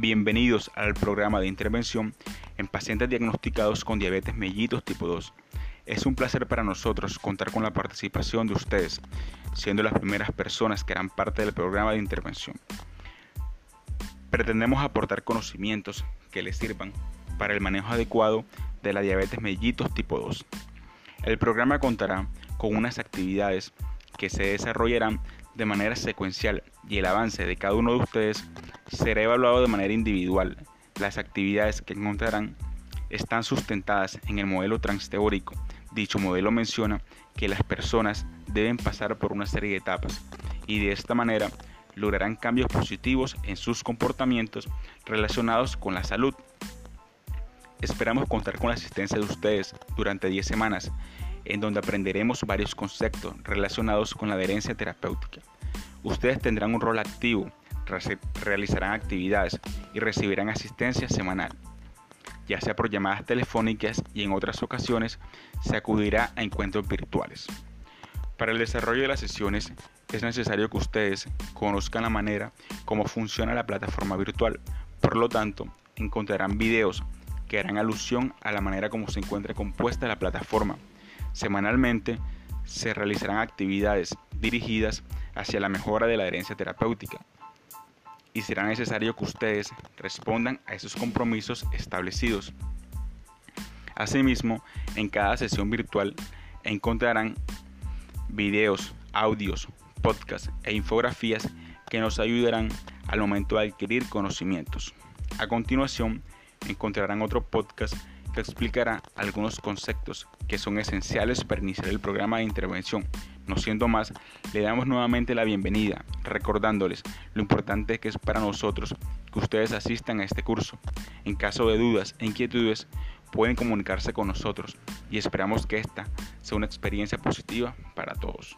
Bienvenidos al programa de intervención en pacientes diagnosticados con diabetes mellitus tipo 2. Es un placer para nosotros contar con la participación de ustedes, siendo las primeras personas que harán parte del programa de intervención. Pretendemos aportar conocimientos que les sirvan para el manejo adecuado de la diabetes mellitus tipo 2. El programa contará con unas actividades que se desarrollarán de manera secuencial y el avance de cada uno de ustedes será evaluado de manera individual. Las actividades que encontrarán están sustentadas en el modelo transteórico. Dicho modelo menciona que las personas deben pasar por una serie de etapas y de esta manera lograrán cambios positivos en sus comportamientos relacionados con la salud. Esperamos contar con la asistencia de ustedes durante 10 semanas, en donde aprenderemos varios conceptos relacionados con la adherencia terapéutica. Ustedes tendrán un rol activo, realizarán actividades y recibirán asistencia semanal, ya sea por llamadas telefónicas y en otras ocasiones se acudirá a encuentros virtuales. Para el desarrollo de las sesiones es necesario que ustedes conozcan la manera como funciona la plataforma virtual. Por lo tanto, encontrarán videos que harán alusión a la manera como se encuentra compuesta la plataforma. Semanalmente se realizarán actividades dirigidas hacia la mejora de la adherencia terapéutica y será necesario que ustedes respondan a esos compromisos establecidos. Asimismo, en cada sesión virtual encontrarán videos, audios, podcasts e infografías que nos ayudarán al momento de adquirir conocimientos. A continuación, encontrarán otro podcast que explicará algunos conceptos que son esenciales para iniciar el programa de intervención. No siendo más, le damos nuevamente la bienvenida, recordándoles lo importante que es para nosotros que ustedes asistan a este curso. En caso de dudas e inquietudes, pueden comunicarse con nosotros y esperamos que esta sea una experiencia positiva para todos.